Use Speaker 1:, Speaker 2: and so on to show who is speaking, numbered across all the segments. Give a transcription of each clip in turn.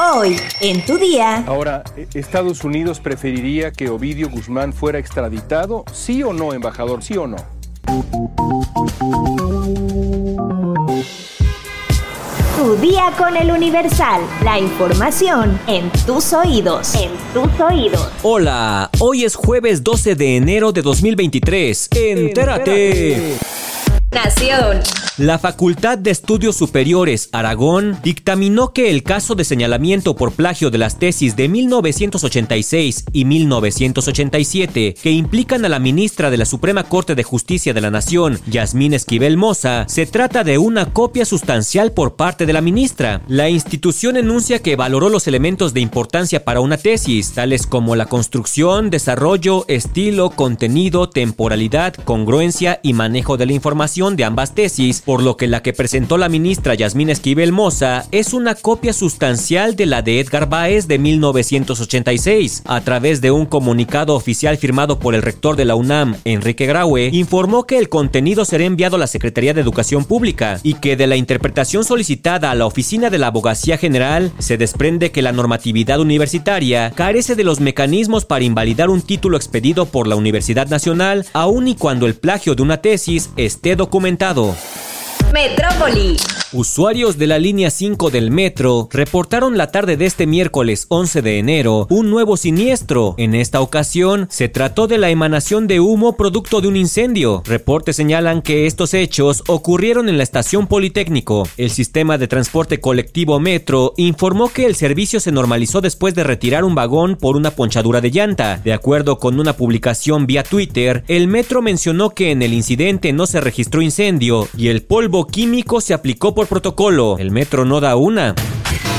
Speaker 1: Hoy, en tu día.
Speaker 2: Ahora, ¿Estados Unidos preferiría que Ovidio Guzmán fuera extraditado? ¿Sí o no, embajador? ¿Sí o no?
Speaker 1: Tu día con el Universal. La información en tus oídos. En tus oídos.
Speaker 3: Hola, hoy es jueves 12 de enero de 2023. Entérate.
Speaker 1: Nación.
Speaker 3: La Facultad de Estudios Superiores Aragón dictaminó que el caso de señalamiento por plagio de las tesis de 1986 y 1987 que implican a la ministra de la Suprema Corte de Justicia de la Nación, Yasmín Esquivel Moza, se trata de una copia sustancial por parte de la ministra. La institución enuncia que valoró los elementos de importancia para una tesis, tales como la construcción, desarrollo, estilo, contenido, temporalidad, congruencia y manejo de la información de ambas tesis, por lo que la que presentó la ministra Yasmín Esquivel Moza es una copia sustancial de la de Edgar Báez de 1986. A través de un comunicado oficial firmado por el rector de la UNAM, Enrique Graue, informó que el contenido será enviado a la Secretaría de Educación Pública y que de la interpretación solicitada a la Oficina de la Abogacía General se desprende que la normatividad universitaria carece de los mecanismos para invalidar un título expedido por la Universidad Nacional, aun y cuando el plagio de una tesis esté documentado.
Speaker 1: Metrópoli.
Speaker 3: Usuarios de la línea 5 del metro reportaron la tarde de este miércoles 11 de enero un nuevo siniestro. En esta ocasión se trató de la emanación de humo producto de un incendio. Reportes señalan que estos hechos ocurrieron en la estación Politécnico. El sistema de transporte colectivo Metro informó que el servicio se normalizó después de retirar un vagón por una ponchadura de llanta. De acuerdo con una publicación vía Twitter, el Metro mencionó que en el incidente no se registró incendio y el polvo químico se aplicó por protocolo. El metro no da una.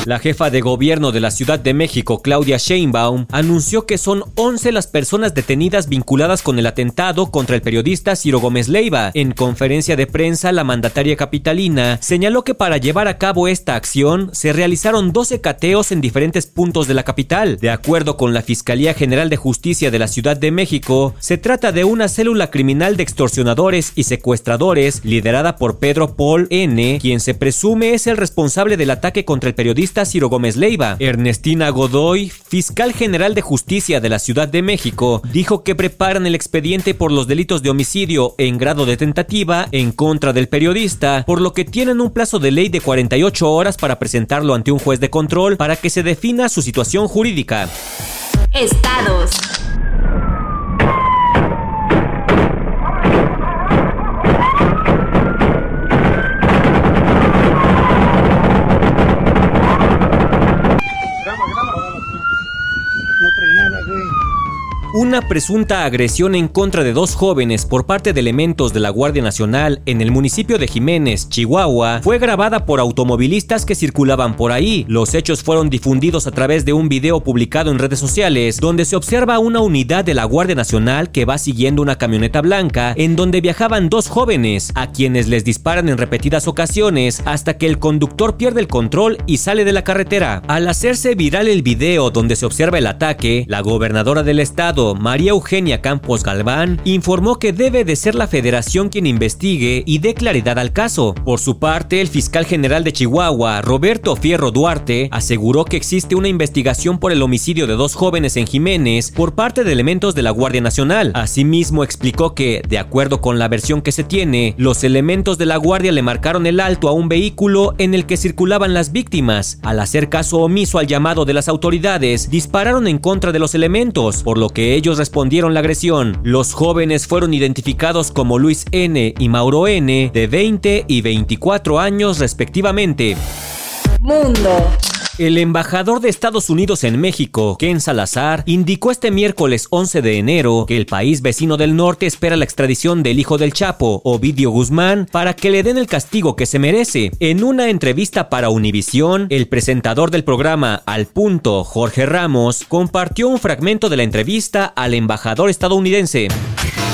Speaker 3: La jefa de gobierno de la Ciudad de México, Claudia Sheinbaum, anunció que son 11 las personas detenidas vinculadas con el atentado contra el periodista Ciro Gómez Leiva. En conferencia de prensa, la mandataria capitalina señaló que para llevar a cabo esta acción se realizaron 12 cateos en diferentes puntos de la capital. De acuerdo con la Fiscalía General de Justicia de la Ciudad de México, se trata de una célula criminal de extorsionadores y secuestradores liderada por Pedro Paul N., quien se presume es el responsable del ataque contra el periodista Ciro Gómez Leiva. Ernestina Godoy, fiscal general de justicia de la Ciudad de México, dijo que preparan el expediente por los delitos de homicidio en grado de tentativa en contra del periodista, por lo que tienen un plazo de ley de 48 horas para presentarlo ante un juez de control para que se defina su situación jurídica.
Speaker 1: Estados.
Speaker 3: Una presunta agresión en contra de dos jóvenes por parte de elementos de la Guardia Nacional en el municipio de Jiménez, Chihuahua, fue grabada por automovilistas que circulaban por ahí. Los hechos fueron difundidos a través de un video publicado en redes sociales, donde se observa una unidad de la Guardia Nacional que va siguiendo una camioneta blanca en donde viajaban dos jóvenes, a quienes les disparan en repetidas ocasiones hasta que el conductor pierde el control y sale de la carretera. Al hacerse viral el video donde se observa el ataque, la gobernadora del estado María Eugenia Campos Galván, informó que debe de ser la federación quien investigue y dé claridad al caso. Por su parte, el fiscal general de Chihuahua, Roberto Fierro Duarte, aseguró que existe una investigación por el homicidio de dos jóvenes en Jiménez por parte de elementos de la Guardia Nacional. Asimismo, explicó que, de acuerdo con la versión que se tiene, los elementos de la Guardia le marcaron el alto a un vehículo en el que circulaban las víctimas. Al hacer caso omiso al llamado de las autoridades, dispararon en contra de los elementos, por lo que ellos respondieron la agresión. Los jóvenes fueron identificados como Luis N. y Mauro N. de 20 y 24 años respectivamente.
Speaker 1: Mundo.
Speaker 3: El embajador de Estados Unidos en México, Ken Salazar, indicó este miércoles 11 de enero que el país vecino del norte espera la extradición del hijo del Chapo, Ovidio Guzmán, para que le den el castigo que se merece. En una entrevista para Univisión, el presentador del programa Al Punto, Jorge Ramos, compartió un fragmento de la entrevista al embajador estadounidense.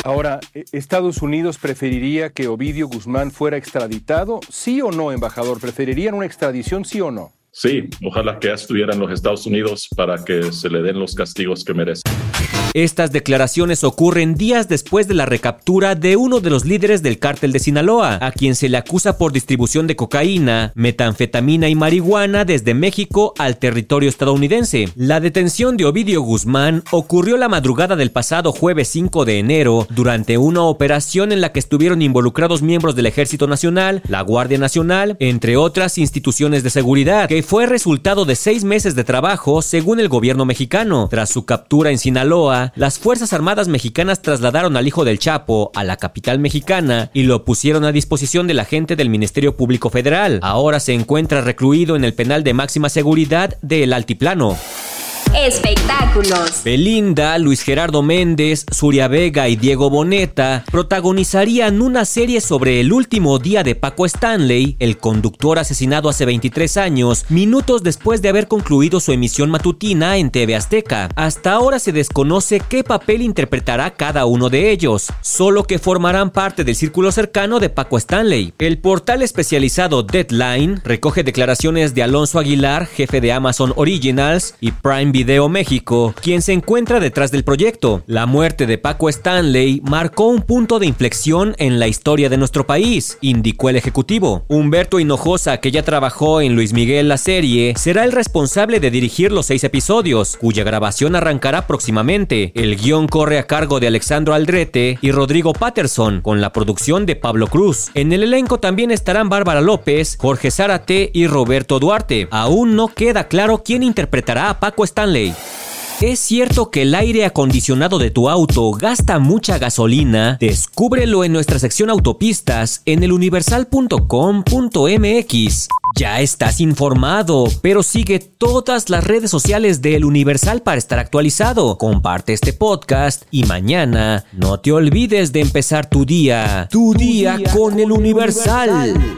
Speaker 2: Ahora, ¿Estados Unidos preferiría que Ovidio Guzmán fuera extraditado? ¿Sí o no, embajador? ¿Preferirían una extradición, sí o no?
Speaker 4: Sí, ojalá que estuviera en los Estados Unidos para que se le den los castigos que merece.
Speaker 3: Estas declaraciones ocurren días después de la recaptura de uno de los líderes del cártel de Sinaloa, a quien se le acusa por distribución de cocaína, metanfetamina y marihuana desde México al territorio estadounidense. La detención de Ovidio Guzmán ocurrió la madrugada del pasado jueves 5 de enero durante una operación en la que estuvieron involucrados miembros del Ejército Nacional, la Guardia Nacional, entre otras instituciones de seguridad, fue resultado de seis meses de trabajo según el gobierno mexicano. Tras su captura en Sinaloa, las Fuerzas Armadas mexicanas trasladaron al hijo del Chapo a la capital mexicana y lo pusieron a disposición de la del Ministerio Público Federal. Ahora se encuentra recluido en el penal de máxima seguridad del Altiplano.
Speaker 1: Espectáculos.
Speaker 3: Belinda, Luis Gerardo Méndez, Suria Vega y Diego Boneta protagonizarían una serie sobre el último día de Paco Stanley, el conductor asesinado hace 23 años, minutos después de haber concluido su emisión matutina en TV Azteca. Hasta ahora se desconoce qué papel interpretará cada uno de ellos, solo que formarán parte del círculo cercano de Paco Stanley. El portal especializado Deadline recoge declaraciones de Alonso Aguilar, jefe de Amazon Originals y Prime Video Video México, quien se encuentra detrás del proyecto. La muerte de Paco Stanley marcó un punto de inflexión en la historia de nuestro país, indicó el ejecutivo. Humberto Hinojosa, que ya trabajó en Luis Miguel la serie, será el responsable de dirigir los seis episodios, cuya grabación arrancará próximamente. El guion corre a cargo de Alexandro Aldrete y Rodrigo Patterson, con la producción de Pablo Cruz. En el elenco también estarán Bárbara López, Jorge Zárate y Roberto Duarte. Aún no queda claro quién interpretará a Paco Stanley ¿Es cierto que el aire acondicionado de tu auto gasta mucha gasolina? Descúbrelo en nuestra sección autopistas en eluniversal.com.mx. Ya estás informado, pero sigue todas las redes sociales de El Universal para estar actualizado. Comparte este podcast y mañana no te olvides de empezar tu día. Tu, día, con, El Universal.